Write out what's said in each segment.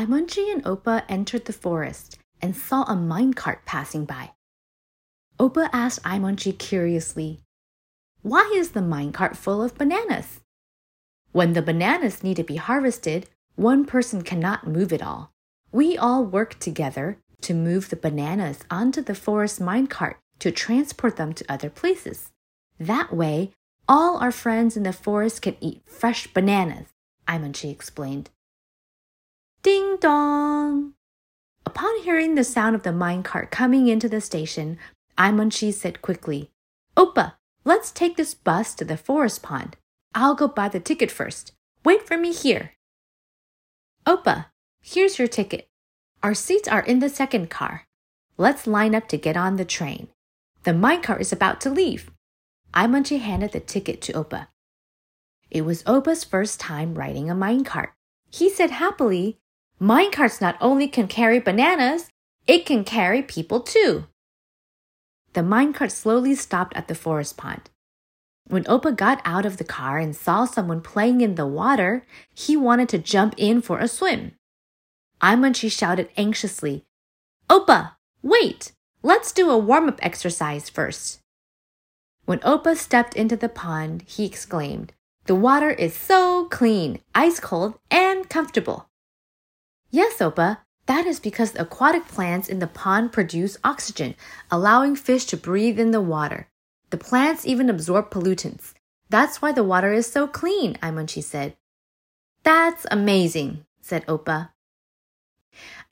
Aimonchi and Opa entered the forest and saw a minecart passing by. Opa asked Aimonchi curiously, Why is the minecart full of bananas? When the bananas need to be harvested, one person cannot move it all. We all work together to move the bananas onto the forest minecart to transport them to other places. That way, all our friends in the forest can eat fresh bananas, Aimonchi explained. Ding dong! Upon hearing the sound of the mine minecart coming into the station, Aimonchi said quickly, Opa, let's take this bus to the forest pond. I'll go buy the ticket first. Wait for me here. Opa, here's your ticket. Our seats are in the second car. Let's line up to get on the train. The minecart is about to leave. Aimonchi handed the ticket to Opa. It was Opa's first time riding a minecart. He said happily, Minecarts not only can carry bananas, it can carry people too. The minecart slowly stopped at the forest pond. When Opa got out of the car and saw someone playing in the water, he wanted to jump in for a swim. Aimonchi shouted anxiously, Opa, wait! Let's do a warm up exercise first. When Opa stepped into the pond, he exclaimed, The water is so clean, ice cold, and comfortable. Yes, Opa, that is because the aquatic plants in the pond produce oxygen, allowing fish to breathe in the water. The plants even absorb pollutants. That's why the water is so clean, Aimonchi said. That's amazing, said Opa.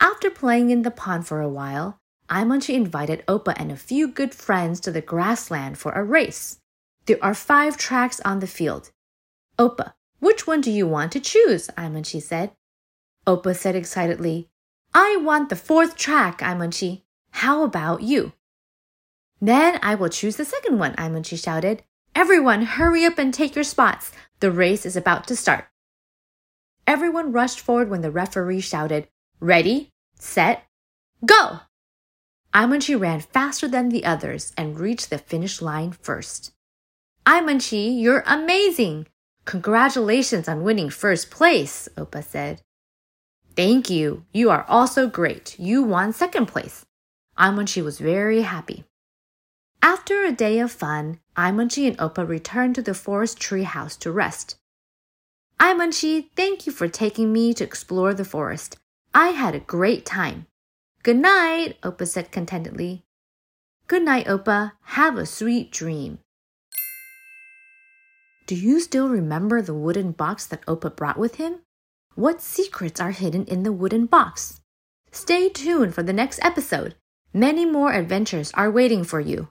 After playing in the pond for a while, Aimonchi invited Opa and a few good friends to the grassland for a race. There are five tracks on the field. Opa, which one do you want to choose? Aimonchi said. Opa said excitedly, I want the fourth track, Aimonchi. How about you? Then I will choose the second one, Aimonchi shouted. Everyone, hurry up and take your spots. The race is about to start. Everyone rushed forward when the referee shouted, Ready, set, go! Aimonchi ran faster than the others and reached the finish line first. Aimonchi, you're amazing! Congratulations on winning first place, Opa said. Thank you. You are also great. You won second place. Aimonchi was very happy. After a day of fun, Aimonchi and Opa returned to the forest tree house to rest. Aimonchi, thank you for taking me to explore the forest. I had a great time. Good night, Opa said contentedly. Good night, Opa. Have a sweet dream. Do you still remember the wooden box that Opa brought with him? What secrets are hidden in the wooden box? Stay tuned for the next episode. Many more adventures are waiting for you.